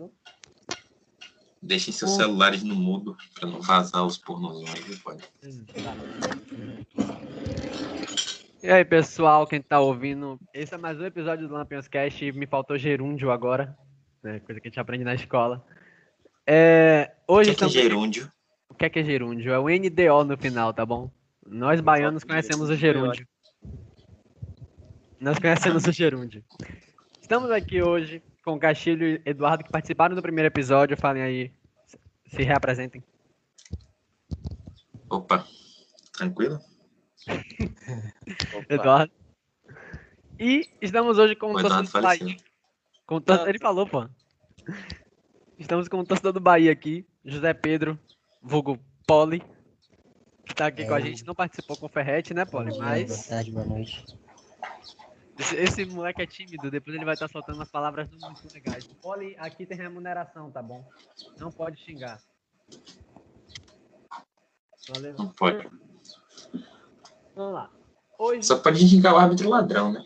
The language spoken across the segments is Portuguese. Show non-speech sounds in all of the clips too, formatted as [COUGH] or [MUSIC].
viu? Deixem seus celulares no mudo pra não vazar os pornozões, viu, pode? E aí, pessoal, quem tá ouvindo? Esse é mais um episódio do Lampions Cast e me faltou gerúndio agora, né? Coisa que a gente aprende na escola. É, O hoje que é, que é estamos... gerúndio? O que é que é gerúndio? É o NDO no final, tá bom? Nós baianos conhecemos o gerúndio. Nós conhecemos o gerúndio. Estamos aqui hoje com o Castilho e Eduardo que participaram do primeiro episódio. Falem aí, se reapresentem. Opa, tranquilo? Opa. [LAUGHS] Eduardo. E estamos hoje com o O torcedor do Bahia. Com tor- Ele falou, pô. Estamos com o torcedor do Bahia aqui, José Pedro, vulgo Poli, que tá aqui com a É. gente. Não participou com o Ferrete, né, Poli? Boa Mas tarde, boa noite. Esse, esse moleque é tímido, depois ele vai estar soltando umas palavras muito legais. Poli, aqui tem remuneração, tá bom? Não pode xingar. Valeu. Não pode. Vamos lá. Hoje, Só pode indicar o árbitro ladrão, né?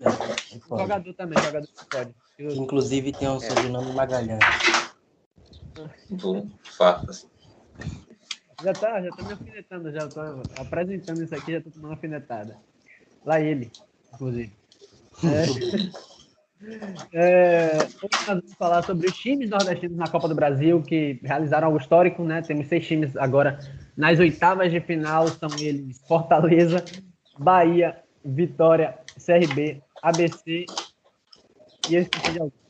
É, é foda. jogador também, jogador não pode. Que, Inclusive tem o sobrenome Magalhães. Fato, assim. Já tá, já tá me alfinetando, já tô apresentando isso aqui, já tô tomando uma alfinetada. Lá ele, inclusive. É, é, hoje nós vamos falar sobre os times nordestinos na Copa do Brasil que realizaram algo histórico, né? Temos seis times agora nas oitavas de final, são eles Fortaleza, Bahia, Vitória, CRB, ABC e esqueci de algum.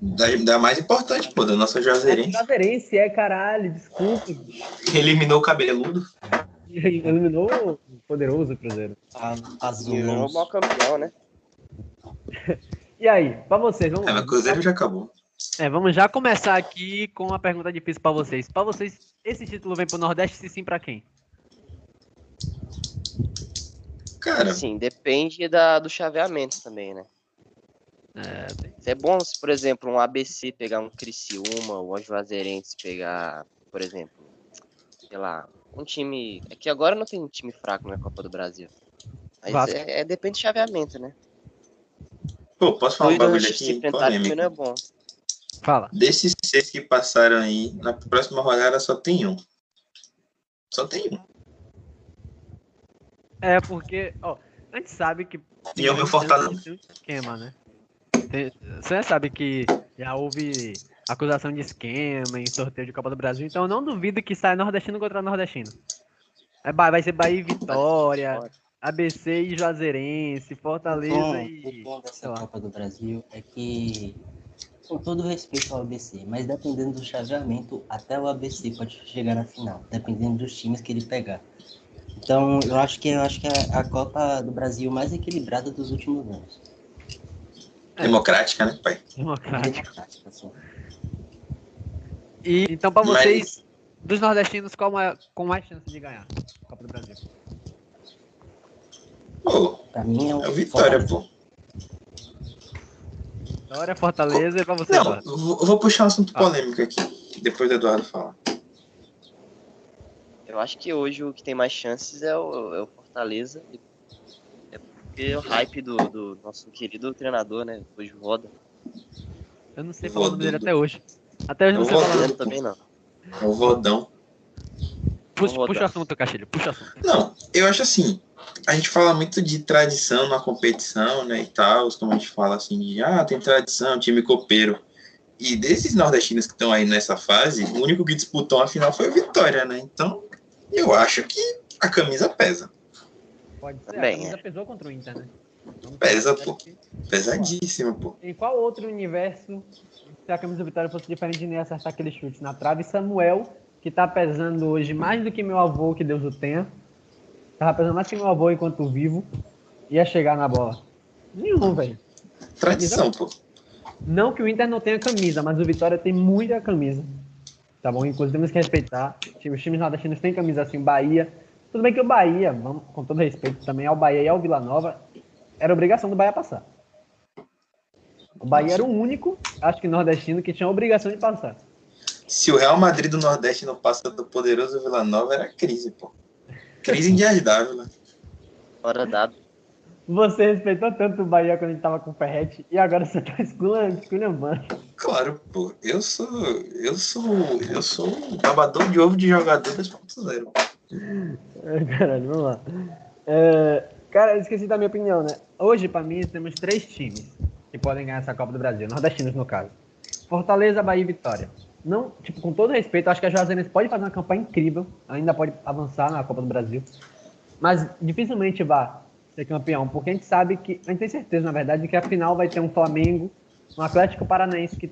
Da, da mais importante, pô, da nossa Juazeirense. Juazeirense é caralho, desculpa. Eliminou o cabeludo. [LAUGHS] Eliminou o poderoso Cruzeiro. A- E o maior campeão, né? [LAUGHS] E aí, pra vocês, vamos É, o Cruzeiro já acabou. É, vamos já começar aqui com uma pergunta difícil pra vocês. Pra vocês, esse título vem pro Nordeste, se sim, pra quem? Cara, Sim, depende da, do chaveamento também, né? É, É bom se, por exemplo, um ABC pegar um Criciúma, ou um Juazeirense pegar, por exemplo, sei lá, um time. É que agora não tem um time fraco na Copa do Brasil. Mas é, é- depende do chaveamento, né? pô, posso falar um bagulho de aqui? enfrentar também Polêmico. não é bom. fala. Desses seis que passaram aí, na próxima rodada só tem um. Só tem um. É, porque, ó, a gente sabe que. E é o meu Fortaleza. Tem um esquema, né? Tem- Você sabe que já houve acusação de esquema em sorteio de Copa do Brasil, então eu não duvido que saia nordestino contra nordestino. É, vai ser Bahia e Vitória, ABC e Juazeirense, O Fortaleza bom, e. o bom dessa. Copa do Brasil é que, com todo respeito ao ABC, mas dependendo do chaveamento, até o ABC pode chegar na final, dependendo dos times que ele pegar. Então, eu acho que eu acho que é a Copa do Brasil mais equilibrada dos últimos anos. Democrática, né, pai? Democrático. Democrática, assim. E, então, pra Mas- vocês, dos nordestinos, qual é, com mais chance de ganhar a Copa do Brasil? Pô, Pra mim é o é Vitória, Fortaleza. pô. Vitória, Fortaleza e pra você, Não, Eduardo. vou puxar um assunto Ah. polêmico aqui, depois do Eduardo falar. Eu acho que hoje o que tem mais chances é o, é o Fortaleza. É porque o hype do, do nosso querido treinador, né? Hoje roda. Eu não sei falar o nome dele até hoje. Até hoje não sei falar também não. É o Vodão. Puxa, puxa o assunto, Castilho, puxa o assunto. Não, eu acho assim, a gente fala muito de tradição na competição, né, e tal, como a gente fala assim, de, ah, tem tradição, time copeiro. E desses nordestinos que estão aí nessa fase, o único que disputou a final foi o Vitória, né? Então, eu acho que a camisa pesa. Pode ser, Também, a camisa é. pesou contra o Inter, né? Vamos Pesa, pô. Pesadíssima, pô. Em qual outro universo, se a camisa do Vitória fosse diferente de nem acertar aquele chute na trave, Samuel, que tá pesando hoje mais do que meu avô, que Deus o tenha, tava pesando mais que meu avô enquanto vivo, ia chegar na bola. Nenhum, velho. Tradição, pô. Não que o Inter não tenha camisa, mas o Vitória tem muita camisa. Tá bom? Inclusive temos que respeitar. Os times nordestinos têm camisa assim, Bahia. Tudo bem que o Bahia, vamos, com todo respeito também ao Bahia e ao Vila Nova, era obrigação do Bahia passar. O Bahia era o único, acho que nordestino, que tinha a obrigação de passar. Se o Real Madrid do Nordeste não passa do poderoso Vila Nova, era crise, pô. Crise em Dias Dávila. Hora dado. Você respeitou tanto o Bahia quando a gente tava com o Ferret e agora você tá [LAUGHS] esculhambando. Claro, pô. Eu sou. Eu sou. Eu sou um babador de ovo de jogador 2.0. [LAUGHS] Caralho, vamos lá. É, cara, eu esqueci da minha opinião, né? Hoje, pra mim, temos três times que podem ganhar essa Copa do Brasil, nordestinos no caso. Fortaleza, Bahia e Vitória. Não, tipo, com todo respeito, acho que a Juazeirense pode fazer uma campanha incrível, ainda pode avançar na Copa do Brasil, mas dificilmente vai ser campeão, porque a gente sabe que, a gente tem certeza, na verdade, que a final vai ter um Flamengo, um Atlético Paranaense que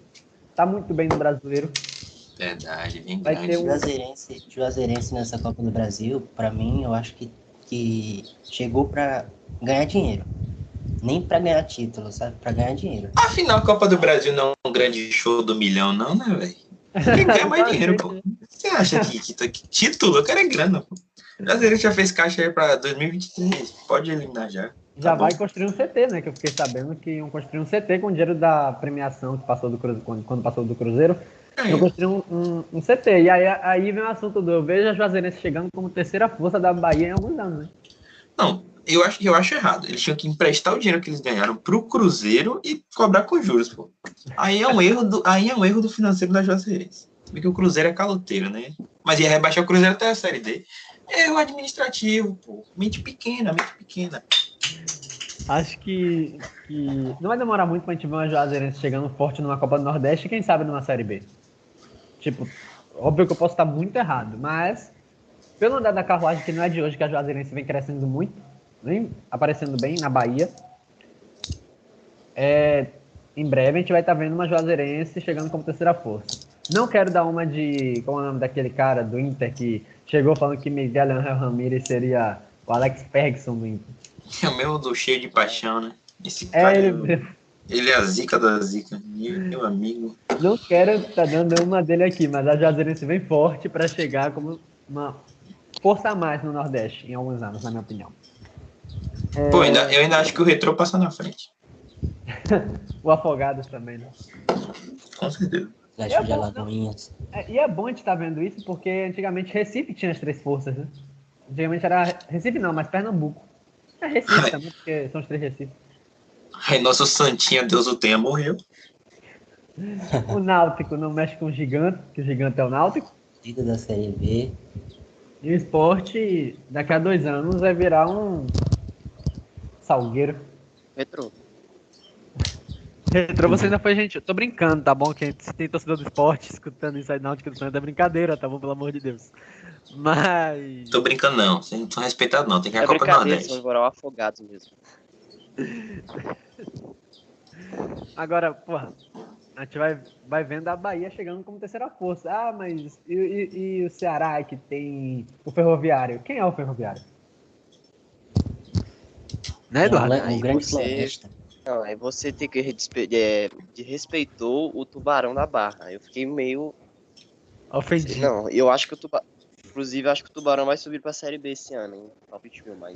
tá muito bem no brasileiro. Verdade, bem Vai grande. ter um- Juazeirense, Juazeirense nessa Copa do Brasil, pra mim, eu acho que, que chegou pra ganhar dinheiro. Nem pra ganhar título, sabe? Pra ganhar dinheiro. Afinal, a Copa do Brasil não é um grande show do milhão, não, né, velho? Quem ganha [LAUGHS] mais dinheiro, pô. Você acha que, que, que título? Eu quero é grana, pô. O brasileiro já fez caixa aí pra 2023. Pode eliminar já. Já Tá vai bom. construir um CT, né? Que eu fiquei sabendo que iam construir um CT com o dinheiro da premiação que passou do Cruzeiro, quando, quando passou do Cruzeiro. É. Eu construí um, um, um CT. E aí, aí vem o assunto do. Eu vejo a Juazeirense chegando como terceira força da Bahia em alguns anos, né? Não, eu acho, eu acho errado. Eles tinham que emprestar o dinheiro que eles ganharam pro Cruzeiro e cobrar com juros, pô. Aí é um erro do, aí é um erro do financeiro da Juazeirense. Porque o Cruzeiro é caloteiro, né? Mas ia rebaixar o Cruzeiro até a Série D. Erro administrativo, pô. Mente pequena, mente pequena. Acho que, que não vai demorar muito pra gente ver uma Juazeirense chegando forte numa Copa do Nordeste e quem sabe numa Série B. Tipo, óbvio que eu posso estar muito errado, mas pelo andar da carruagem, que não é de hoje que a Juazeirense vem crescendo muito, vem aparecendo bem na Bahia, é, em breve a gente vai estar vendo uma Juazeirense chegando como terceira força. Não quero dar uma de. Como é o nome daquele cara do Inter que chegou falando que Miguel Angel Ramirez seria o Alex Ferguson do Inter. É o mesmo do cheio de paixão, né? Esse É, cara, ele, ele é a zica da zica. Meu, amigo. Não quero estar dando uma dele aqui, mas a Juazeirense vem forte para chegar como uma força a mais no Nordeste em alguns anos, na minha opinião. É, Pô, ainda, eu ainda acho que o retrô passa na frente. [LAUGHS] O Afogados também, né? Com certeza. Atlético É de bom, Alagoinhas. É, e é bom a gente estar vendo isso porque antigamente Recife tinha as três forças, né? Antigamente era Recife não, mas Pernambuco. É Recife também, porque são os três Recifes. Aí nosso Santinha, Deus o tenha, morreu. [LAUGHS] O Náutico não mexe com o Gigante, que o Gigante é o Náutico. Líder da Série B. E o esporte, daqui a dois anos, vai virar um salgueiro. Retrô. Retrô, você ainda foi gente. Eu tô brincando, tá bom? Que se tem torcedor do esporte escutando isso aí náutica do Santos é brincadeira, tá bom? Pelo amor de Deus. Mas. Tô brincando, não. Vocês não estão respeitados, não. Tem que ir É a Copa Nordeste. são afogados mesmo. [LAUGHS] Agora, porra, a gente vai, vai vendo a Bahia chegando como terceira força. Ah, mas e, e- e o Ceará que tem o Ferroviário? Quem é o Ferroviário? Né, É Eduardo? um, le- um Aí grande você- floresta. Não, aí você tem que respe... é, de respeitou o tubarão da barra. Eu fiquei meio. Ofendido. Não, eu acho que o tubarão. Inclusive, eu acho que o tubarão vai subir pra série B esse ano, hein? Palpite meu, mas.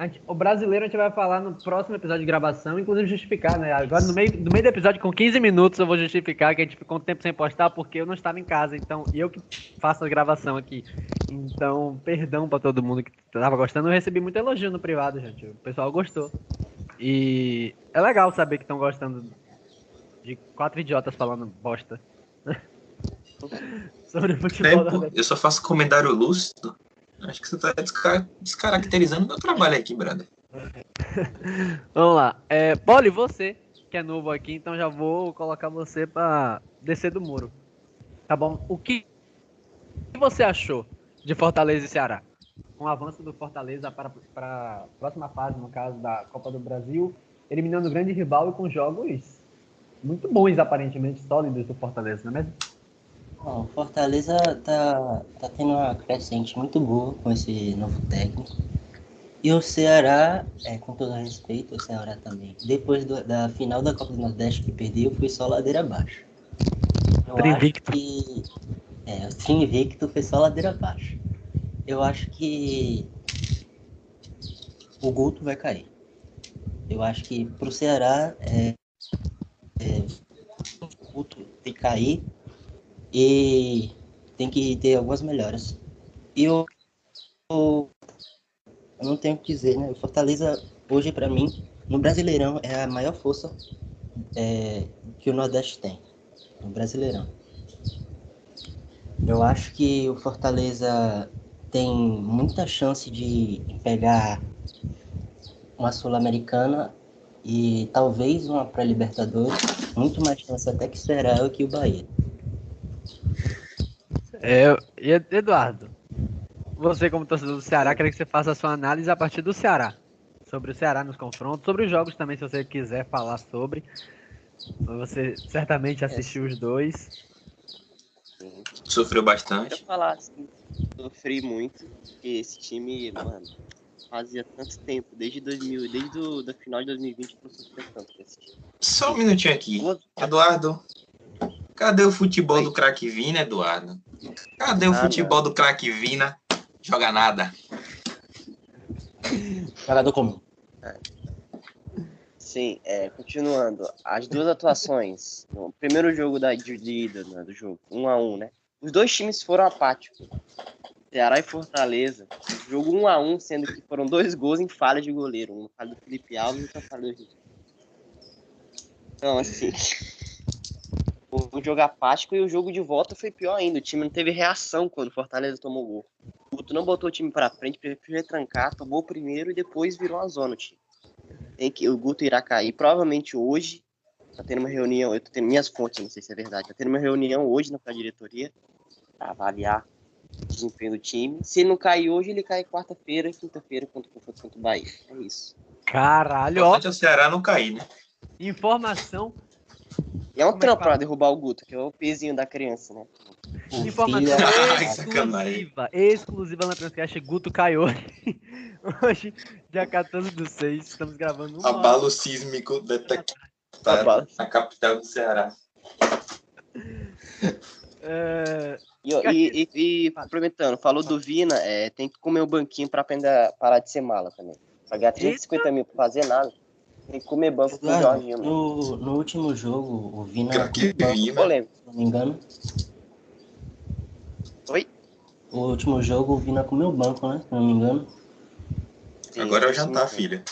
Gente- O brasileiro a gente vai falar no próximo episódio de gravação, inclusive justificar, né? Agora, no meio, no meio do episódio, com 15 minutos, eu vou justificar que a gente ficou um tempo sem postar porque eu não estava em casa. Então, eu que faço a gravação aqui. Então, perdão pra todo mundo que tava gostando. Eu recebi muito elogio no privado, gente. O pessoal gostou. E é legal saber que estão gostando de quatro idiotas falando bosta. [LAUGHS] Sobre o futebol eu só faço comentário lúcido. Acho que você tá desca- descaracterizando meu trabalho aqui, brother. [LAUGHS] Vamos lá. É, Poli, você que é novo aqui, então já vou colocar você pra descer do muro. Tá bom? O que você achou de Fortaleza e Ceará? Um avanço do Fortaleza para, para a próxima fase, no caso da Copa do Brasil, eliminando o grande rival e com jogos muito bons, aparentemente, sólidos do Fortaleza, não é mesmo? Bom, Fortaleza tá, tá tendo uma crescente muito boa com esse novo técnico. E o Ceará, é, com todo respeito, o Ceará também. Depois do- da final da Copa do Nordeste que perdeu, foi só ladeira abaixo. Eu acho que. É, o time invicto foi só ladeira abaixo. Eu acho que. O Guto vai cair. Eu acho que pro Ceará é, é, o Guto que cair e tem que ter algumas melhoras. E eu, eu, eu não tenho o que dizer, né? O Fortaleza hoje para mim, no Brasileirão é a maior força é, que o Nordeste tem. No Brasileirão. Eu acho que o Fortaleza tem muita chance de pegar uma Sul-Americana e talvez uma pré-Libertadores, muito mais chance até que será que o Bahia. É, Eduardo, você como torcedor do Ceará, queria que você faça a sua análise a partir do Ceará. Sobre o Ceará nos confrontos, sobre os jogos também, se você quiser falar sobre. Você certamente assistiu os dois. Sofreu bastante. Eu falar assim, sofri muito, porque esse time, mano, fazia tanto tempo, desde 2000, desde o da final de 2020 que eu sofri tanto com esse time. Só um minutinho aqui. Eduardo, cadê o futebol do craque Vina, Eduardo? Cadê o ah, futebol do craque Vina? Joga nada. Jogador comum. Sim, é, continuando. As duas atuações. No primeiro jogo da, de, ida né, do jogo, um a um, né? Os dois times foram apáticos. Ceará e Fortaleza. Jogo um a um, sendo que foram dois gols em falha de goleiro. Um falha do Felipe Alves e outra falha do Rio. Então, assim. O jogo apático e o jogo de volta foi pior ainda. O time não teve reação quando o Fortaleza tomou gol. O Guto não botou o time para frente, preferiu retrancar, tomou o primeiro e depois virou a zona o time. Tem que, o Guto irá cair. Provavelmente hoje, tá tendo uma reunião, eu tô tendo minhas fontes, não sei se é verdade, tá tendo uma reunião hoje na diretoria para avaliar o desempenho do time. Se ele não cair hoje, ele cai quarta-feira, quinta-feira contra, contra o Bahia. É isso. Caralho, ó. O Ceará não cair, né? Informação e é um Como trampo é pra derrubar o Guto, que é o pezinho da criança, né? Informação exclusiva, exclusiva na Transcast, Guto caiu hoje. [LAUGHS] dia 14 do 6, estamos gravando um Abalo sísmico detectado na capital do Ceará. É... E, e, e, e aproveitando, falou do Vina, é, tem que comer o banquinho pra aprender a parar de ser mala também. Pagar 350 mil pra fazer nada. Tem que comer banco com o Jorginho. No, no último jogo, o Vina. Que polêmico. Se não me engano. Oi? O último jogo, o Vina comeu banco, né? Se não me engano. Sim, Agora é o jantar, sim. filha.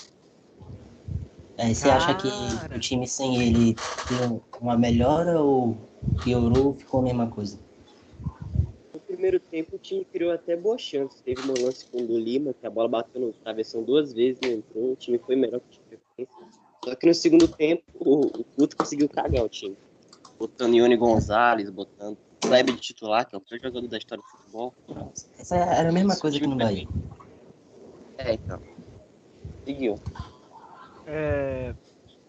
É, você acha que o time sem ele deu uma melhora ou piorou ou ficou a mesma coisa? No primeiro tempo o time criou até boas chances. Teve um lance com o do Lima, que a bola bateu no travessão duas vezes e entrou. O time foi melhor que o time só que no segundo tempo, o, o Guto conseguiu cagar o time. Botando Ione Gonzalez, botando Kleber de titular, que é o pior jogador da história do futebol. Essa era a mesma coisa que no Bahia. É, então. Seguiu. É...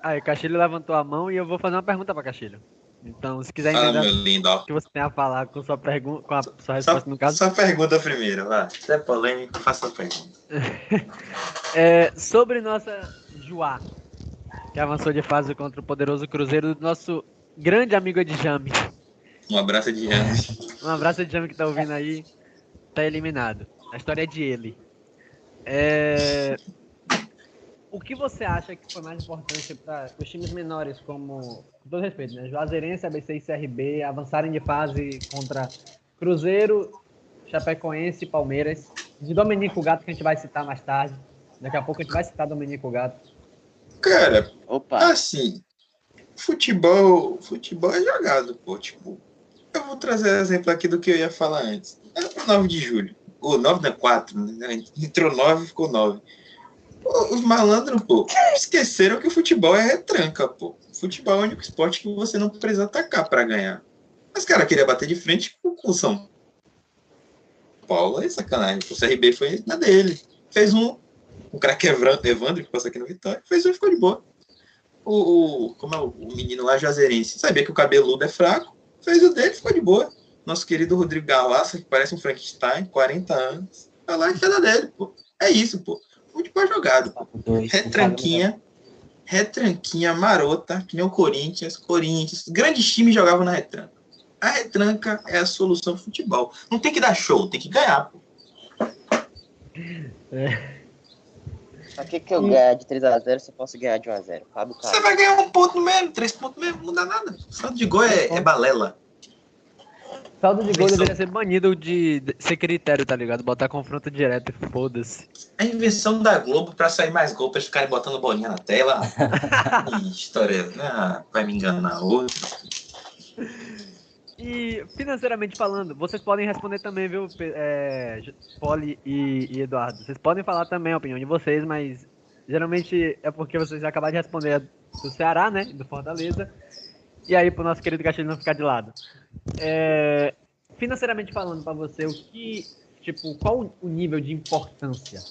Aí, Castilho levantou a mão e eu vou fazer uma pergunta para Castilho. Então, se quiser entender ah, o que você tem a falar com sua pergunta, com a sua resposta só, no caso. Só pergunta primeiro, vai. Se é polêmico, faça a pergunta. [LAUGHS] é, sobre nossa Juá, que avançou de fase contra o poderoso Cruzeiro do nosso grande amigo Edjame. Um abraço Edjame. um abraço Edjame que tá ouvindo aí. Tá eliminado. A história é de ele. É... O que você acha que foi mais importante para os times menores, como, com todo respeito, né? Juazeirense, ABC e CRB, avançarem de fase contra Cruzeiro, Chapecoense e Palmeiras, de Domenico Gato, que a gente vai citar mais tarde. Daqui a pouco a gente vai citar Domenico Gato. Cara, Opa. assim, futebol, futebol é jogado, pô. Tipo, eu vou trazer exemplo aqui do que eu ia falar antes. É o 9 de julho. Ou 9 não é 4, né? Entrou 9 e ficou 9. Pô, os malandros, pô, esqueceram que o futebol é retranca, pô. Futebol é o único esporte que você não precisa atacar para ganhar. Mas, cara, queria bater de frente com o São Paulo. É sacanagem. O CRB foi na dele. Fez um, o craque Evandro, que passa aqui no Vitória, fez um ficou de boa. O, o, como é o, o menino lá, Jazeirense, sabia que o cabeludo é fraco, fez o dele, ficou de boa. Nosso querido Rodrigo Galassa, que parece um Frankenstein, 40 anos, tá lá e fez a dele, pô. É isso, pô. Futebol jogado, pô. Retranquinha, retranquinha marota, que nem o Corinthians, Corinthians, grandes times jogavam na retranca. A retranca é a solução do futebol. Não tem que dar show, tem que ganhar, pô. É. Pra que, que eu hum. ganhar de 3x0 se eu posso ganhar de 1x0? Fábio Você vai ganhar um ponto mesmo, três pontos mesmo, não dá nada. Saldo de gol é, é balela. Saldo de gol deveria ser banido de ser critério, tá ligado? Botar confronto direto e foda-se. A invenção da Globo pra sair mais gol, pra eles ficarem botando bolinha na tela. [LAUGHS] Ih, história. Ah, vai me enganar outro. E financeiramente falando, vocês podem responder também, viu, é, Poli e, e Eduardo? Vocês podem falar também a opinião de vocês, mas geralmente é porque vocês acabaram de responder do Ceará, né? Do Fortaleza. E aí, pro nosso querido Castilho não ficar de lado. É, financeiramente falando pra você, o que. Tipo, qual o nível de importância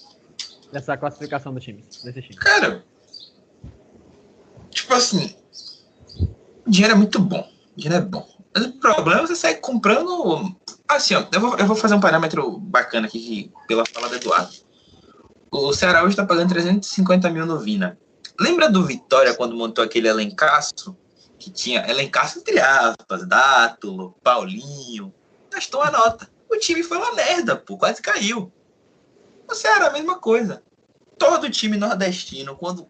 dessa classificação dos times, desses times? Cara, tipo assim, dinheiro é muito bom. Dinheiro é bom. Mas o problema é você sair comprando. Assim, ó, eu vou, eu vou fazer um parâmetro bacana aqui pela fala do Eduardo. O Ceará hoje tá pagando 350 mil no Vina. Lembra do Vitória quando montou aquele elencaço? Que tinha elencaço entre aspas, Dátulo, Paulinho. Gastou a nota. O time foi uma merda, pô, quase caiu. O Ceará, a mesma coisa todo time nordestino, quando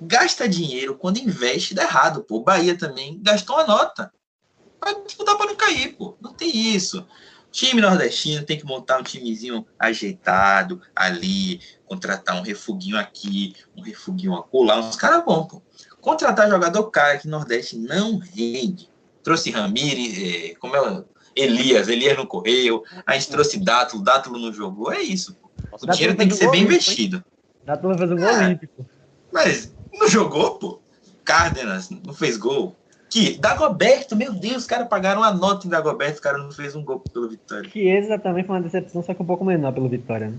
gasta dinheiro, quando investe, dá errado, pô. O Bahia também gastou uma nota. Vai disputar para não cair, pô. Não tem isso. Time nordestino tem que montar um timezinho ajeitado ali, contratar um refuguinho aqui, um refuguinho acolá, uns caras bons, pô. Contratar jogador cara que Nordeste não rende. Trouxe Ramires, eh, como é Elias, Elias não correu. A gente trouxe Dátulo, Dátulo não jogou. É isso, pô. O Dátulo dinheiro tem que fez ser bem investido. Dá pra fazer um gol É. olímpico. Mas não jogou, pô. Cárdenas não fez gol. Que Dagoberto, meu Deus, os caras pagaram a nota em Dagoberto, o cara não fez um gol pelo Vitória. Chiesa também foi uma decepção, só que um pouco menor pelo Vitória, né?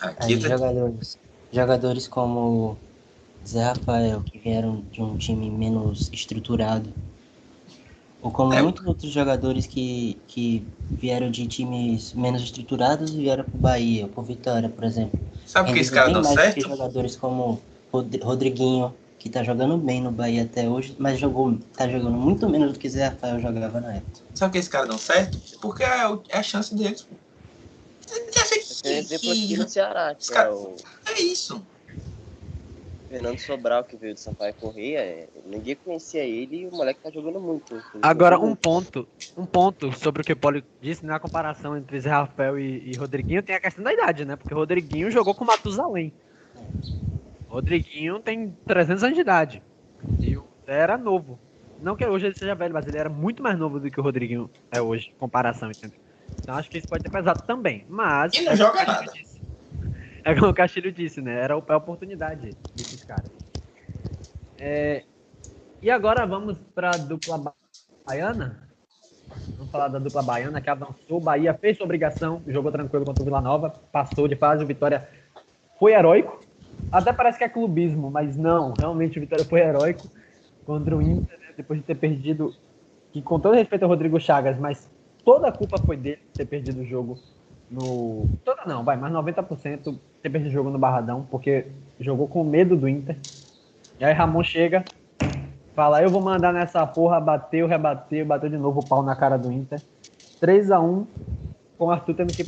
Aqui Aí tá- jogadores, jogadores como Zé Rafael, que vieram de um time menos estruturado, ou como É. muitos outros jogadores que, que vieram de times menos estruturados e vieram pro Bahia, pro Vitória, por exemplo. sabe por que esse cara deu certo? jogadores como Rod- Rodriguinho, que tá jogando bem no Bahia até hoje, mas jogou, tá jogando muito menos do que Zé Rafael jogava na época. Sabe que esse cara deu certo? Porque é, é a chance deles, pô. Um exemplo aqui que- no Ceará, que cara- é o É isso. Fernando Sobral, que veio do Sampaio Correia. é, Ninguém conhecia ele e o moleque tá jogando muito. Agora, um ponto, um ponto sobre o que o Poli disse na comparação entre Zé Rafael e, e Rodriguinho tem a questão da idade, né? Porque o Rodriguinho jogou com o Matusalém. Rodriguinho tem 300 anos de idade. E o era novo. Não que hoje ele seja velho, mas ele era muito mais novo do que o Rodriguinho é hoje, em comparação, entendeu? Então acho que isso pode ter pesado também. Mas. E não é joga nada. disse. É como o Castilho disse, né? Era a oportunidade desses caras. É, E agora vamos para a dupla ba- baiana. Vamos falar da dupla baiana que avançou. Bahia fez sua obrigação, jogou tranquilo contra o Vila Nova, passou de fase. O Vitória foi heróico. Até parece que é clubismo, mas não. Realmente o Vitória foi heróico contra o Inter, né, depois de ter perdido. Que com todo respeito ao Rodrigo Chagas, mas toda a culpa foi dele ter perdido o jogo no. Toda não, vai, mas 90% ter perdido o jogo no Barradão, porque jogou com medo do Inter. E aí Ramon chega, fala, eu vou mandar nessa porra, bateu, rebateu, bateu de novo o pau na cara do Inter. 3 a 1 com o Arthur tendo que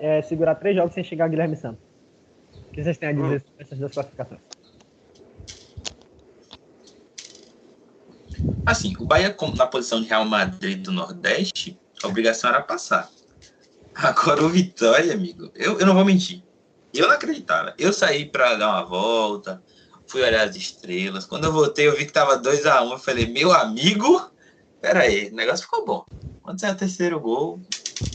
é, segurar três jogos sem chegar Guilherme Santos. Que vocês têm a dizer sobre essas duas classificações? Assim, o Bahia, como na posição de Real Madrid do Nordeste, a obrigação era passar. Agora o Vitória, amigo, eu, eu não vou mentir. Eu não acreditava. Eu saí pra dar uma volta, fui olhar as estrelas. Quando eu voltei, eu vi que tava 2x1. Eu falei, meu amigo, pera aí, o negócio ficou bom. Quando saiu o terceiro gol,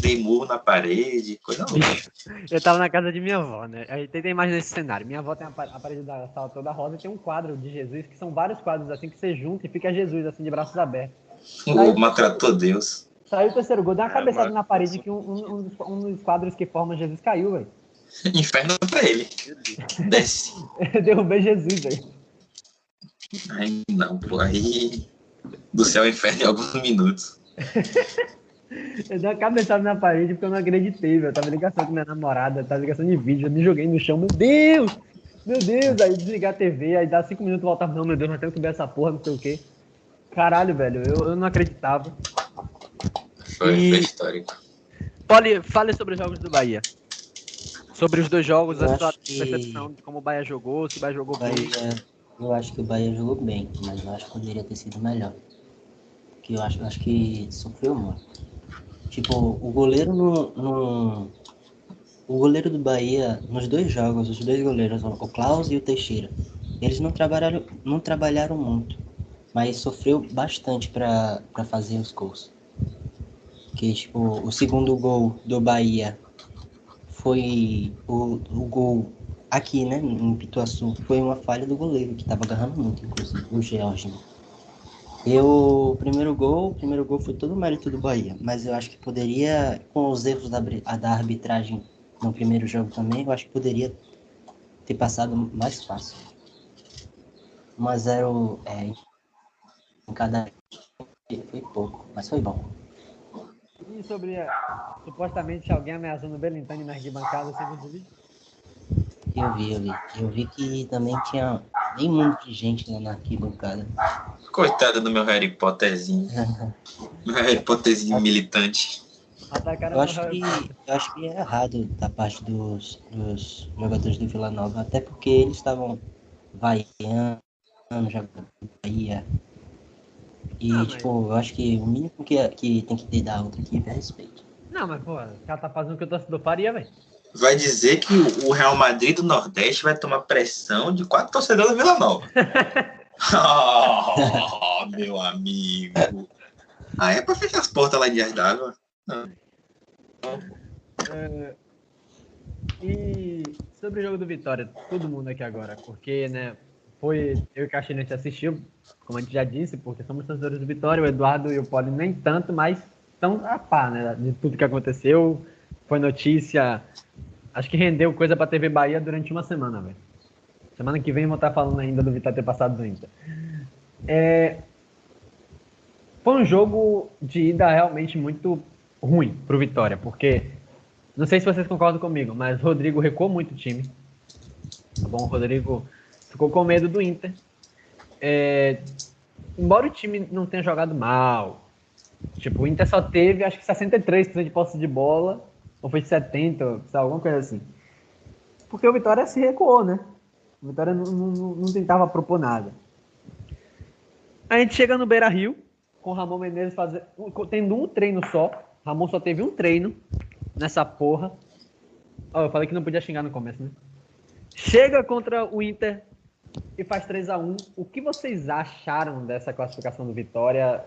dei murro na parede, coisa louca. Eu tava na casa de minha avó, né? Aí tenta imaginar esse cenário. Minha avó tem a pa- a parede da sala toda rosa e tem um quadro de Jesus, que são vários quadros assim que você junta e fica Jesus assim de braços abertos. O maltratou Deus. Saiu o terceiro gol, deu uma É, cabeçada mas- na parede que um, um- um dos- quadros que forma Jesus caiu, velho. [LAUGHS] Inferno pra ele. Desce. [LAUGHS] Derrubei Jesus, velho. Aí não, pô, aí. Do céu ao inferno em alguns minutos. [LAUGHS] Eu dei uma cabeçada na parede porque eu não acreditei, velho. Eu tava ligação com minha namorada, tava ligação de vídeo, eu me joguei no chão, meu Deus! Meu Deus! Aí desligar a TV, aí dá cinco minutos e voltar, não, meu Deus, nós temos que ver essa porra, não sei o quê. Caralho, velho, eu, eu não acreditava. Foi, E- foi histórico. Poli, fale sobre os jogos do Bahia. Sobre os dois jogos, Eu a sua que- percepção de como o Bahia jogou, se o Bahia jogou O bem. Bahia, eu acho que o Bahia jogou bem, mas eu acho que poderia ter sido melhor. Porque eu acho, eu acho que sofreu muito. Tipo, o goleiro no, no- O goleiro do Bahia, nos dois jogos, os dois goleiros, o Klaus e o Teixeira, eles não trabalharam, não trabalharam muito, mas sofreu bastante para fazer os gols. Que, tipo, o segundo gol do Bahia foi o, o gol aqui, né, em Pituaçu, foi uma falha do goleiro, que tava agarrando muito, inclusive, o George. Eu, o primeiro gol, o primeiro gol foi todo mérito do Bahia, mas eu acho que poderia, com os erros da, da arbitragem no primeiro jogo também, eu acho que poderia ter passado mais fácil. 1 a 0 é, em cada foi pouco, mas foi bom. E sobre supostamente alguém ameaçando o Belintani na arquibancada, você viu? Eu vi, eu vi. Eu vi que também tinha bem muito de gente lá na arquibancada. Coitado do meu Harry Potterzinho. [LAUGHS] Meu Harry Potterzinho militante. Eu acho que, eu acho que é errado da parte dos, dos jogadores do Vila Nova, até porque eles estavam vaiando, jogando Bahia. E, Ah, mas- tipo, eu acho que o mínimo que, que tem que ter da outra equipe é respeito. Não, mas, pô, o cara tá fazendo o que o torcedor faria, velho. Vai dizer que o Real Madrid do Nordeste vai tomar pressão de quatro torcedores da Vila Nova. [LAUGHS] oh, meu amigo. Aí é pra fechar as portas lá de Dias d'Água. É, E sobre o jogo do Vitória, todo mundo aqui agora, porque, né, foi eu e o Caixinha a gente assistiu, como a gente já disse, porque somos torcedores do Vitória, o Eduardo e o Poli nem tanto, mas estão a par, né, de tudo que aconteceu. Foi notícia, acho que rendeu coisa pra TV Bahia durante uma semana, velho. Semana que vem vou estar falando ainda do Vitória ter passado do Inter. É, foi um jogo de ida realmente muito ruim pro Vitória, porque não sei se vocês concordam comigo, mas o Rodrigo recuou muito o time. Tá bom? O Rodrigo ficou com medo do Inter. É, embora o time não tenha jogado mal, tipo, o Inter só teve acho que 63% de posse de bola, ou foi 70%, sei lá, alguma coisa assim. Porque o Vitória se recuou, né? O Vitória não, não, não tentava propor nada. A gente chega no Beira Rio, com o Ramon Menezes fazer, tendo um treino só. Ramon só teve um treino nessa porra. Ó, eu falei que não podia xingar no começo, né? Chega contra o Inter e faz 3 a 1 O que vocês acharam dessa classificação do Vitória?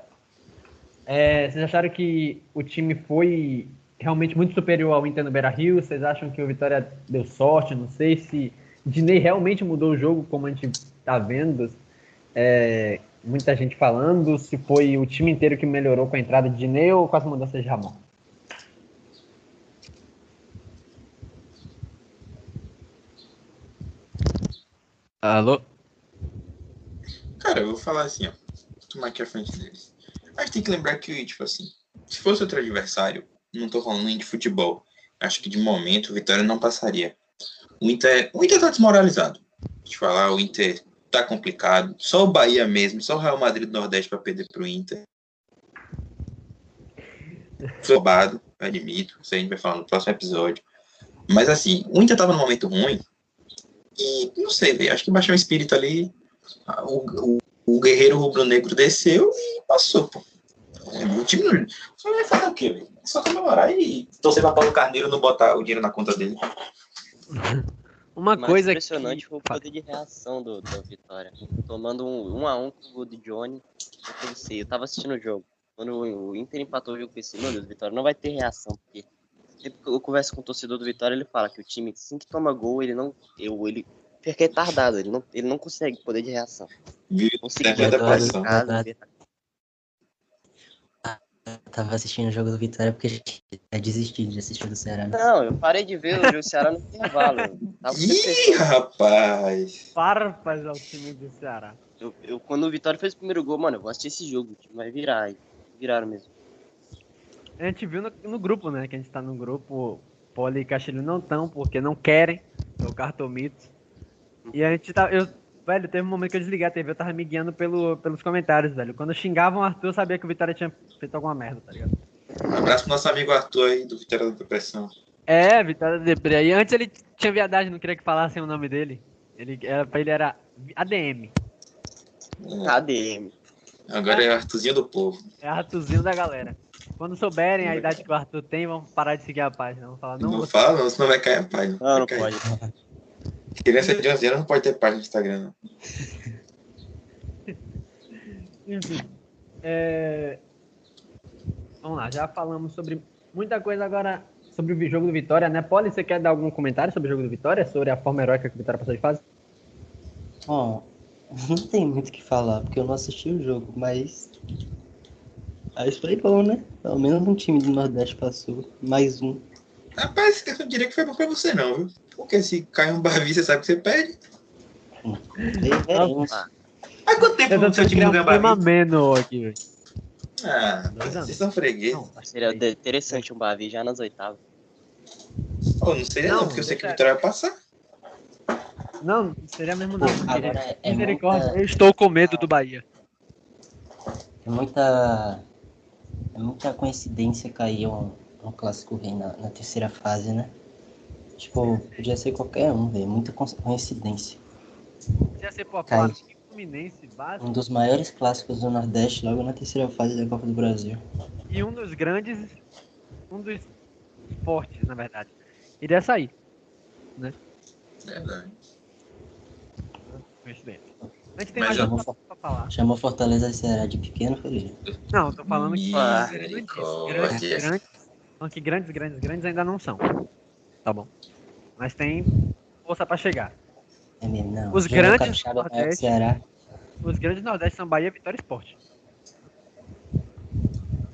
É, vocês acharam que o time foi realmente muito superior ao Inter no Beira Rio? Vocês acham que o Vitória deu sorte? Não sei se Dinei realmente mudou o jogo, como a gente tá vendo. É, muita gente falando se foi o time inteiro que melhorou com a entrada de Dinei ou com as mudanças de Ramon. Alô? Cara, eu vou falar assim, ó. Vou tomar aqui a frente deles. A gente tem que lembrar que, tipo assim, se fosse outro adversário, não tô falando nem de futebol, acho que de momento o Vitória não passaria. O Inter, o Inter tá desmoralizado. Eu falar, o Inter tá complicado. Só o Bahia mesmo, só o Real Madrid do Nordeste pra perder pro Inter. Roubado, admito. Isso a gente vai falar no próximo episódio. Mas assim, o Inter tava num momento ruim. E não sei, velho. Acho que baixou o espírito ali. O, o, o guerreiro rubro-negro desceu e passou, pô. O time não. Só vai fazer o quê, velho? É só comemorar e torcer pra Paulo Carneiro não botar o dinheiro na conta dele. [LAUGHS] Uma O mais coisa impressionante que... foi o poder de reação do, do Vitória. Tomando um, um a um com o gol do Johnny. Eu pensei, eu tava assistindo o jogo. Quando o, o Inter empatou o jogo, eu pensei, meu Deus, o Vitória não vai ter reação, porque sempre que eu converso com o torcedor do Vitória, ele fala que o time, assim que toma gol, ele não. Eu, ele fica retardado, ele não, ele não consegue poder de reação. Conseguiu entrar em pressão. casa, Eu tava assistindo o jogo do Vitória porque a gente é desistido de assistir do Ceará. né? Não, eu parei de ver o jogo do Ceará no intervalo. Ih, rapaz! farpas ao time do Ceará. Eu, eu- quando o Vitória fez o primeiro gol, mano, eu vou assistir esse jogo, o time vai virar. e Viraram mesmo. A gente viu no, no grupo, né? Que a gente tá no grupo. Poli e Castilho não estão, porque não querem. É o cartomito. E a gente tá. Eu, velho, teve um momento que eu desliguei a TV, eu tava me guiando pelo, pelos comentários, velho. Quando xingavam o Arthur, eu sabia que o Vitória tinha feito alguma merda, tá ligado? Um abraço pro nosso amigo Arthur aí do Vitória da Depressão. É, Vitória Deprê. E antes ele tinha viadagem, não queria que falassem o nome dele. Ele, era, pra ele era ADM. ADM. Agora é Arthurzinho do povo. É Arthurzinho da galera. Quando souberem a idade que o Arthur tem, vão parar de seguir a página. Vão falar, Não, não, você- falar não, senão vai cair a página. Não, não cair. pode. Criança de 11 anos não pode ter página no Instagram, não. Enfim. É, Vamos lá, já falamos sobre muita coisa agora sobre o jogo do Vitória, né? Poli, você quer dar algum comentário sobre o jogo do Vitória? Sobre a forma heróica que o Vitória passou de fase? Bom, [LAUGHS] não tem muito o que falar, porque eu não assisti o jogo, mas. Mas foi bom, né? Pelo menos um time do Nordeste passou. Mais um. Rapaz, eu não diria que foi bom pra você, não, viu? Porque se cai um Bavi, você sabe que você perde. Há quanto tempo o seu time não ganha Bavi? ameno aqui, velho. Ah, vocês são fregueses. Seria interessante um Bavi já nas oitavas. Pô, não seria não, Não, porque eu sei que o deixa- Vitória vai passar. Não, não seria mesmo não. Agora é Misericórdia, muita- eu estou com medo do Bahia. É muita. É muita coincidência cair um, um clássico rei na, na terceira fase, né? Tipo, podia ser qualquer um, velho. Muita co- coincidência. Ia ser pô, Cai. Flamengo e Fluminense, básico. Um dos maiores clássicos do Nordeste logo na terceira fase da Copa do Brasil. E um dos grandes, um dos fortes, na verdade, iria sair. Verdade. Coincidência. A gente tem Mas mais vou- pra falar. Chamou Fortaleza de Ceará de pequeno, Felipe. Não, eu tô falando que grandes, grandes, falando que grandes, grandes, grandes ainda não são. Tá bom. Mas tem força pra chegar. É mesmo, não. Os grandes do que Nordeste. Ceará. Os grandes do Nordeste são Bahia, Vitória e Esporte.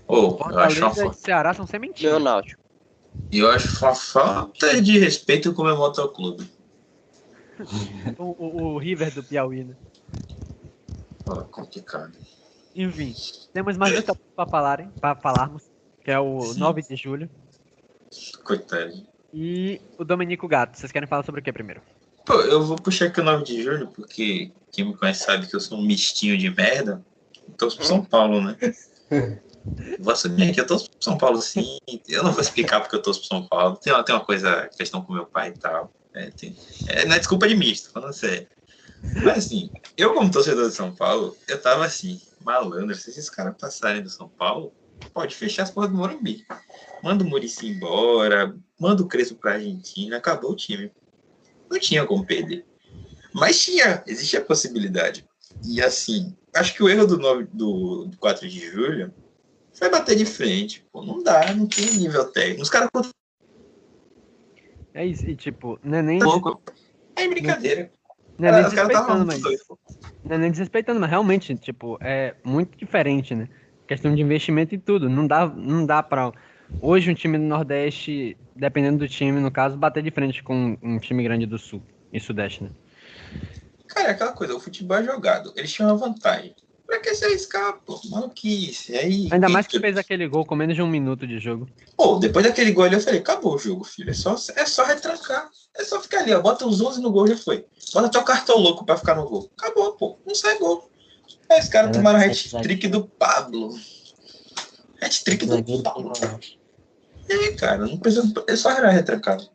Ô, eu acho uma Fortaleza e. Ceará são sem Meu mentira. Náutico. Eu acho uma falta de respeito com o meu motoclube. [LAUGHS] O, o, o River do Piauí, né? Pô, complicado. Enfim, temos mais dois tópicos pra, falarem, pra falarmos, que é o Sim. 9 de julho Coitado. E o Domenico Gato. Vocês querem falar sobre o que primeiro? Pô, eu vou puxar aqui o 9 de julho, porque quem me conhece sabe que eu sou um mistinho de merda. Eu torço pro São Paulo, né? [LAUGHS] Vou assumir aqui, eu torço pro São Paulo sim. Eu não vou explicar porque eu torço pro São Paulo. Tem uma, tem uma coisa, questão com meu pai e tal. É, tem- é, não é desculpa de misto, falando sério. Mas assim, eu como torcedor de São Paulo, eu tava assim, malandro, se esses caras passarem do São Paulo, pode fechar as porras do Morumbi. Manda o Murici embora, manda o Crespo pra Argentina, acabou o time. Não tinha como perder. Mas tinha, existia a possibilidade. E assim, acho que o erro do, 9, do, do 4 de julho foi bater de frente. Pô, não dá, não tem nível técnico. Os caras É isso, e tipo, não é nem, pouco. É brincadeira. não é nem Os desrespeitando, mas. Não é nem desrespeitando, mas realmente, tipo, é muito diferente, né? Questão de investimento e tudo. Não dá, não dá pra. Hoje um time do Nordeste, dependendo do time, no caso, bater de frente com um time grande do Sul e Sudeste, né? Cara, é aquela coisa, o futebol é jogado. Eles tinham uma vantagem. Pra que se arriscar, pô? Maluquice. Aí, Ainda mais que fez aquele gol com menos de um minuto de jogo. Pô, depois daquele gol ali, eu falei, acabou o jogo, filho. É só, é só retrancar. É só ficar ali, ó. Bota os 11 no gol, já foi. Bota teu cartão louco pra ficar no gol. Acabou, pô. Não sai gol. Aí os caras É, tomaram hat-trick do Pablo. Hat-trick do Pablo. E aí, cara, não precisa. É só era retrancado.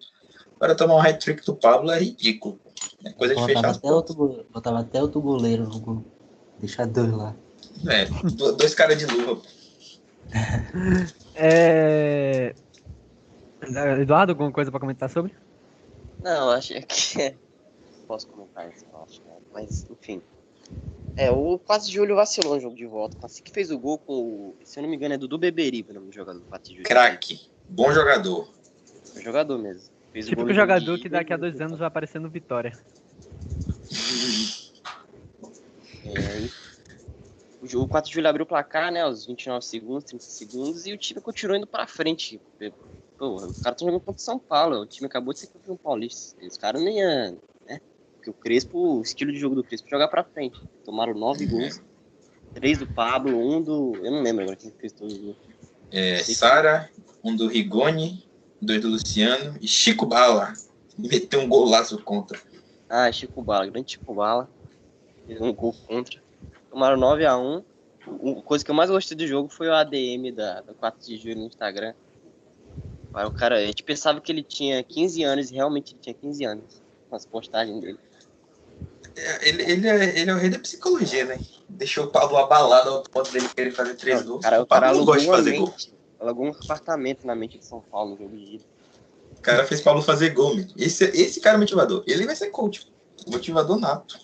Agora tomar um hat-trick do Pablo é ridículo. É coisa de Botava fechar até, outro, botava até outro goleiro no gol. Deixa dois lá. É, do- dois caras de luva. [LAUGHS] É... Eduardo, alguma coisa pra comentar sobre? Não, acho que. [LAUGHS] Posso comentar isso, eu acho, né? Mas, enfim. É, o 4 de julho vacilou no jogo de volta. Assim que fez o gol com o. Se eu não me engano, é Dudu Beberibe, o nome do jogador do 4 de julho. Craque. Bom jogador. É jogador mesmo. Fez o Típico gol no jogador que daqui a dois anos vai aparecer no Vitória. É, o jogo 4 de julho abriu o placar, né? Aos 29 segundos, 30 segundos, e o time continuou indo pra frente. Pô, os caras estão jogando contra o São Paulo. O time acabou de ser campeão paulista. Os caras nem iam, né? Porque o Crespo, o estilo de jogo do Crespo é jogar pra frente. Tomaram nove gols. Três do Pablo, um do. Eu não lembro agora quem fez todos os gols. É, Sara, um do Rigoni, dois do Luciano e Chico Bala. [LAUGHS] Meteu um golaço contra. Ah, Chico Bala, grande Chico Bala. Fez um gol contra. Tomaram 9x1. A coisa que eu mais gostei do jogo foi o ADM da, da 4 de julho no Instagram. O cara, a gente pensava que ele tinha 15 anos e realmente ele tinha 15 anos. Nas postagens dele. Ele, ele, é, ele é o rei da psicologia, né? Deixou o Pablo abalado ao ponto dele querer fazer três gols. cara, o o cara Pablo não gosta de fazer gol. alugou um apartamento na mente de São Paulo no jogo de ida. O cara fez Paulo fazer gol, meu. Esse, esse cara é motivador. Ele vai ser coach. Motivador nato.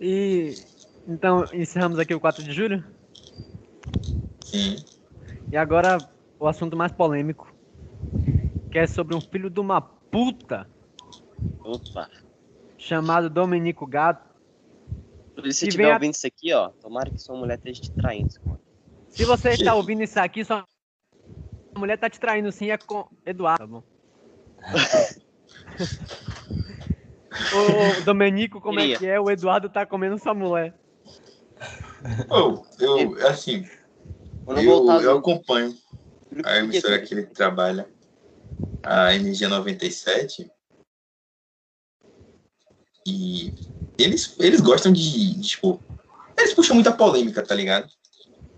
E então encerramos aqui o 4 de julho. Sim. E agora o assunto mais polêmico, que é sobre um filho de uma puta Opa. Chamado Domenico Gato. Se você E estiver vem a- ouvindo isso aqui, ó, tomara que sua mulher esteja te traindo. Se você está [LAUGHS] ouvindo isso aqui, sua mulher tá te traindo sim, é com Eduardo, tá bom? [LAUGHS] Ô, Domenico, como é Queria. que é? O Eduardo tá comendo sua mulher. Oh, eu, assim, Quando eu, voltar eu do- acompanho a emissora que ele trabalha, a Energia 97. E eles, eles gostam de, tipo, eles puxam muita polêmica, tá ligado?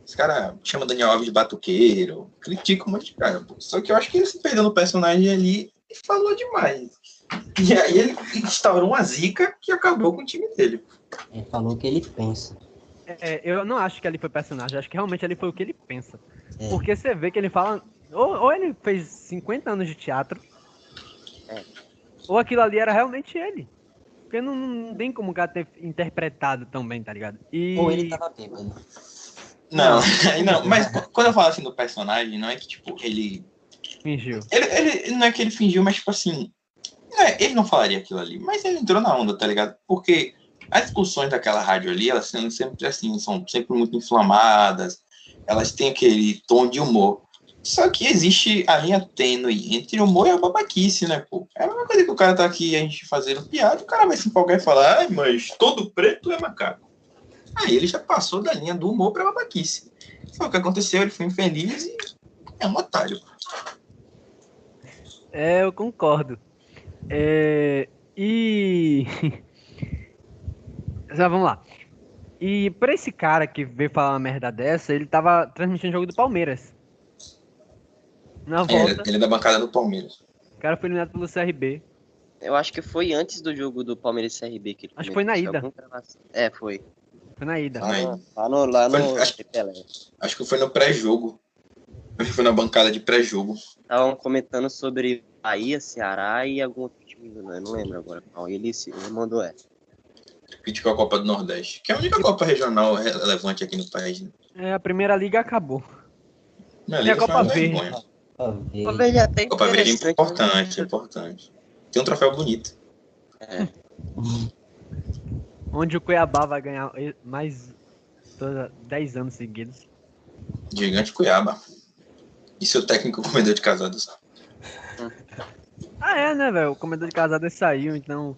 Os caras chamam Daniel Alves de batuqueiro, criticam um monte de cara. pô. Só que eu acho que ele se perdeu no personagem ali e falou demais. E aí ele instaurou uma zica que acabou com o time dele. Ele falou o que ele pensa. É, eu não acho que ali foi personagem, acho que realmente ali foi o que ele pensa. É. Porque você vê que ele fala. Ou, ou ele fez 50 anos de teatro, É. ou aquilo ali era realmente ele. Porque não, não tem como o cara ter interpretado tão bem, tá ligado? E... Ou ele tava bêbado. Não, não, [LAUGHS] mas quando eu falo assim do personagem, não é que, tipo, ele fingiu. Ele, ele- não é que ele fingiu, mas tipo assim. é, ele não falaria aquilo ali, mas ele entrou na onda, tá ligado? Porque as discussões daquela rádio ali, elas são sempre assim, são sempre muito inflamadas, elas têm aquele tom de humor. Só que existe a linha tênue entre humor e a babaquice, né, pô? É a mesma coisa que o cara tá aqui, a gente fazendo piada, o cara vai se empolgar e falar, ai, mas todo preto é macaco. Aí ele já passou da linha do humor pra babaquice. Foi o que aconteceu, ele foi infeliz e é um otário. É, eu concordo. É, e. [LAUGHS] Já vamos lá. E pra esse cara que veio falar uma merda dessa, ele tava transmitindo o jogo do Palmeiras. Na É, volta, ele é da bancada do Palmeiras. o cara foi eliminado pelo CRB. Eu acho que foi antes do jogo do Palmeiras e CRB que ele Acho que foi na ida. É, foi. Foi na ida. Lá no, lá no, Foi- acho-. Acho que foi no pré-jogo. Acho que foi na bancada de pré-jogo. Estavam comentando sobre Bahia, Ceará e algum outro time, eu não lembro agora qual. Ele, se- ele mandou essa. Criticou a Copa do Nordeste. Que é a única Copa regional relevante aqui no país. Né? É, a primeira liga acabou. E a liga foi Copa uma Verde? Copa Verde é até Copa Verde é importante, importante. Tem um troféu bonito. É. [LAUGHS] Onde o Cuiabá vai ganhar mais toda- 10 anos seguidos. Gigante Cuiabá. E seu técnico [LAUGHS] comedor de casados. Ah, é, né, velho? O comedor de casada saiu, então.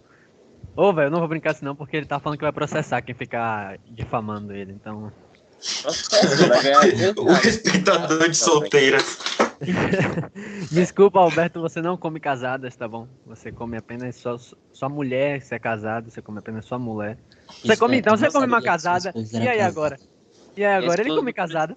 Ô, velho, eu não vou brincar assim não, porque ele tá falando que vai processar quem ficar difamando ele, então. [LAUGHS] O respeitador de solteiras. [LAUGHS] Desculpa, Alberto, você não come casadas, tá bom? Você come apenas só, só mulher, se é casado, você come apenas só mulher. Você Isso come, é, então eu você come uma casada. E aí agora? E aí agora ele come casada.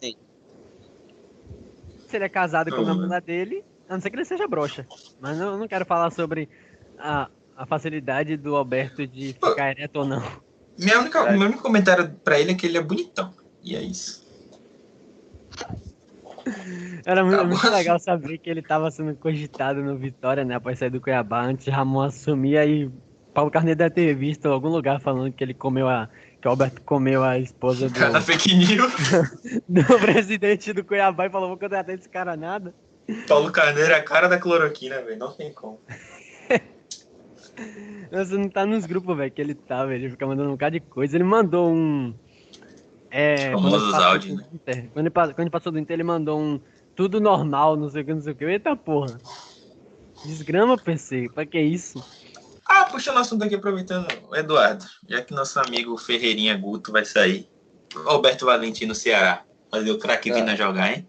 Se ele é casado e come a mulher dele, a não ser que ele seja broxa. Mas não, eu não quero falar sobre a, a facilidade do Alberto de ficar ereto ou não. Minha única, meu único comentário pra ele é que ele é bonitão. E é isso. Era muito, muito legal saber que ele tava sendo cogitado no Vitória, né? Após sair do Cuiabá, antes de Ramon assumir, aí Paulo Carneiro deve ter visto em algum lugar falando que ele comeu a. que o Alberto comeu a esposa do, Cada fake news. [LAUGHS] do presidente do Cuiabá e falou, vou contratar esse cara nada. Paulo Carneiro é a cara da cloroquina, velho. Não tem como. Você não tá nos grupos, velho, que ele tá, velho. Ele fica mandando um bocado de coisa. Ele mandou um. É. Famosos passou áudios, do Inter, quando, ele, pa- quando ele passou do Inter, ele mandou um. Tudo normal, não sei o que, não sei o que. Eita porra. Desgrama, PC. Pra que isso? Ah, puxando o assunto aqui, aproveitando, Eduardo, já que nosso amigo Ferreirinha Guto vai sair, Alberto Valentim no Ceará, fazer o craque Ah. Vina jogar, hein?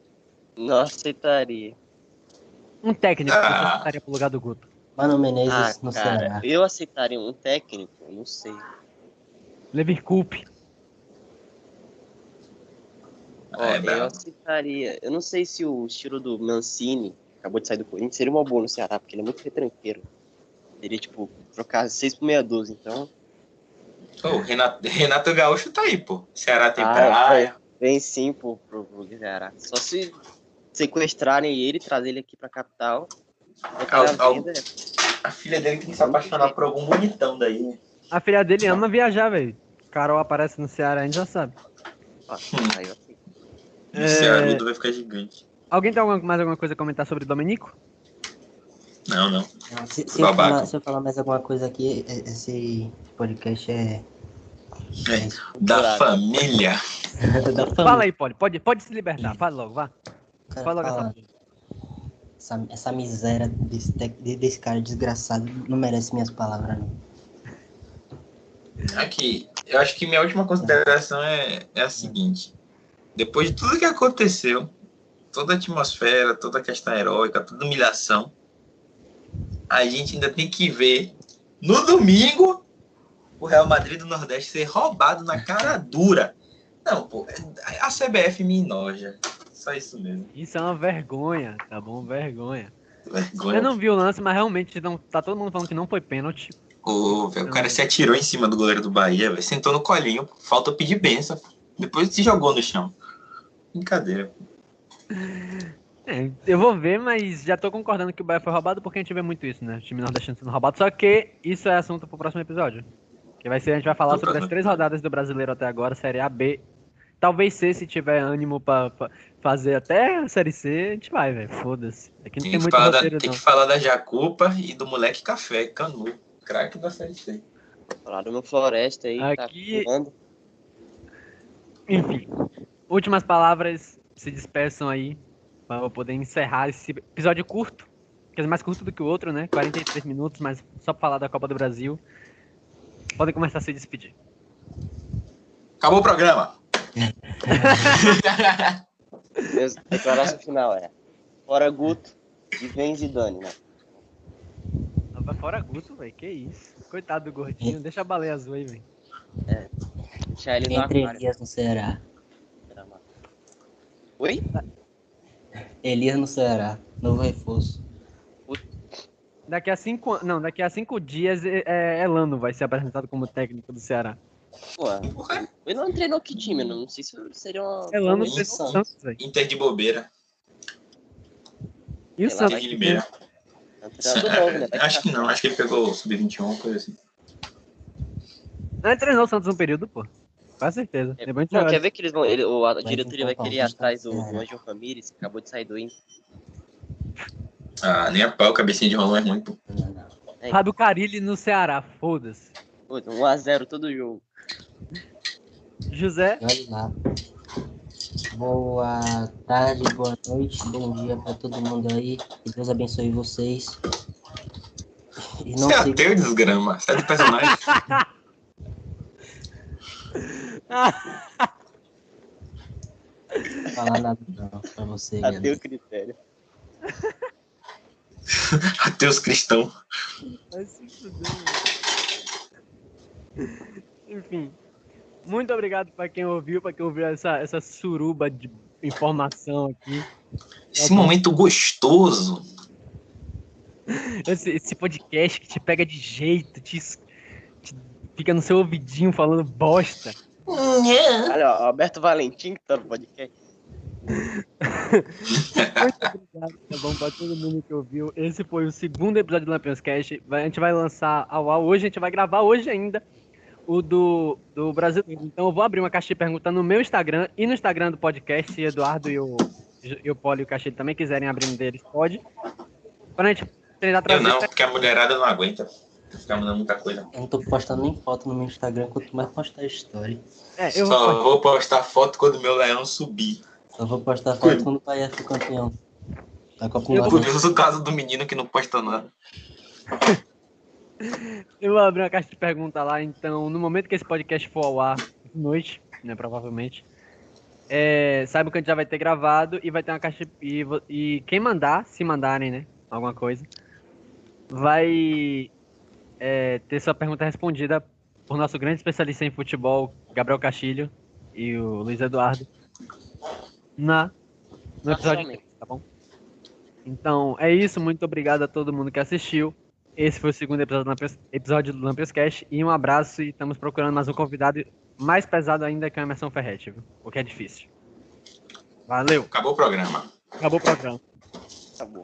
Não aceitaria. Um técnico que Ah. você estaria pro lugar do Guto. Mano Menezes Ah, no cara, Ceará. eu aceitaria um técnico? Não sei. Lever Ó, É, eu aceitaria. Eu não sei se o estilo do Mancini, acabou de sair do Corinthians, seria uma boa no Ceará, porque ele é muito retranqueiro. Seria, tipo, trocar 6 por meia dúzia, então. Ô, Renato, [LAUGHS] Renato Gaúcho tá aí, pô. Ceará tem Ah, praia. Vem sim pro, pro, pro Ceará. Só se sequestrarem ele, trazer ele aqui pra capital. venda, A filha dele tem que se apaixonar por algum bonitão daí, né? A filha dele ama viajar, velho. Carol aparece no Ceará, a gente já sabe. ó, aí, ó. E É. O Cearudo vai ficar gigante. Alguém tem mais alguma coisa a comentar sobre Domenico? Não, não. Se, se eu falar, se eu falar mais alguma coisa aqui, esse podcast é. É, da família. [LAUGHS] da família. Fala aí, Poli. Pode, pode se libertar. Fala logo, vá. O cara fala fala, essa, essa miséria desse, desse cara desgraçado não merece minhas palavras, não. Aqui, eu acho que minha última consideração é, é a seguinte. Depois de tudo que aconteceu, toda a atmosfera, toda a questão heróica, toda a humilhação, a gente ainda tem que ver no domingo o Real Madrid do Nordeste ser roubado na cara dura. Não, pô, a CBF me enoja. Só isso mesmo. Isso é uma vergonha, tá bom? Vergonha. Vergonha. Eu não vi o lance, mas realmente não, tá todo mundo falando que não foi pênalti. Ô, velho, o cara se atirou em cima do goleiro do Bahia, velho. Sentou no colinho. Falta pedir benção. Depois se jogou no chão. Brincadeira. É, eu vou ver, mas já tô concordando que o Bahia foi roubado porque a gente vê muito isso, né? O time nordestino sendo roubado. Só que isso é assunto pro próximo episódio. Que vai ser, a gente vai falar sobre as três rodadas do brasileiro até agora, Série A, B. Talvez C, se tiver ânimo pra, pra fazer até a Série C, a gente vai, velho. Foda-se. Aqui não Tem, tem, que muito falar da, roteiro, tem não. que falar da Jacupa e do moleque Café, Canu. Craque da Série C. Falar do meu Floresta aí, Aqui- tá voando. Enfim, últimas palavras, se despeçam aí, pra eu poder encerrar esse episódio curto, que é mais curto do que o outro, né? 43 minutos, mas só pra falar da Copa do Brasil. Podem começar a se despedir. Acabou o programa. Declaração final é: fora Guto e vem Zidane, né? Vai fora Guto, velho, que isso. Coitado do gordinho, deixa a baleia azul aí, velho. Deixar ele no Entre aquário. Elias no Ceará. Oi? Elias no Ceará. Novo reforço. Daqui a cinco, não, daqui a cinco dias é, é Elano vai ser apresentado como técnico do Ceará. Pô, ele não treinou que time? Não sei se seria uma. Elano fez o Santos, velho. Inter de bobeira. E o Santos? Inter de. É né? [LAUGHS] Acho que não, acho que ele pegou o Sub-21, uma coisa assim. Não, ele treinou o Santos um período, pô. Com certeza. É, gente Não, quer ver que eles vão. Ele, o, a Vai diretoria vai querer ir atrás do, o do Ceará. Angel Ramírez, que acabou de sair do Inter. Ah, nem a pau, cabecinha de rolão é ruim, pô. É, Fábio Carilli no Ceará, foda-se. pô, 1x0 todo jogo. José. Boa tarde, boa noite, bom dia pra todo mundo aí. Que Deus abençoe vocês. E não Você é ateu, desgrama. Você tá de personagem. [LAUGHS] falar nada não pra você, o critério. [LAUGHS] Ateus cristão. Vai se fuder, velho. Enfim. Muito obrigado pra quem ouviu, pra quem ouviu essa, essa suruba de informação aqui. Esse momento gostoso. Esse, esse podcast que te pega de jeito, te, te- fica no seu ouvidinho falando bosta. Olha, ó, Alberto Valentim, que tá no podcast. Muito obrigado, tá bom? Pra todo mundo que ouviu. Esse foi o segundo episódio do Lampions Cast. Vai- A gente vai lançar ao ar hoje, a gente vai gravar hoje ainda o do, do Brasileiro. Então eu vou abrir uma caixa de perguntas no meu Instagram e no Instagram do podcast. Se Eduardo e o, e o Poli e o Cachete também quiserem abrir um deles, pode. Pra gente tentar Eu trazer. não, porque a mulherada não aguenta. Ficar mandando muita coisa. Eu não tô postando nem foto no meu Instagram, quanto mais postar story. É, eu Só vou. vou postar foto quando meu leão subir. Só vou postar foto quando o Bahia for campeão. Da Copa do Eu vou- Nordeste. Curioso o caso do menino que não posta nada. [LAUGHS] Eu vou abrir uma caixa de perguntas lá, então, no momento que esse podcast for ao ar, de noite, né, provavelmente, é, saiba que a gente já vai ter gravado e vai ter uma caixa. E, e quem mandar, se mandarem, né, alguma coisa, vai é, ter sua pergunta respondida por nosso grande especialista em futebol, Gabriel Castilho, e o Luiz Eduardo, na, no episódio Naturalmente. 3, tá bom? Então, é isso. Muito obrigado a todo mundo que assistiu. Esse foi o segundo episódio do Lampions, episódio do Lampions Cash. E um abraço e estamos procurando mais um convidado mais pesado ainda que o Emerson Ferretti, viu? O que é difícil. Valeu. Acabou o programa. Acabou o programa. Acabou.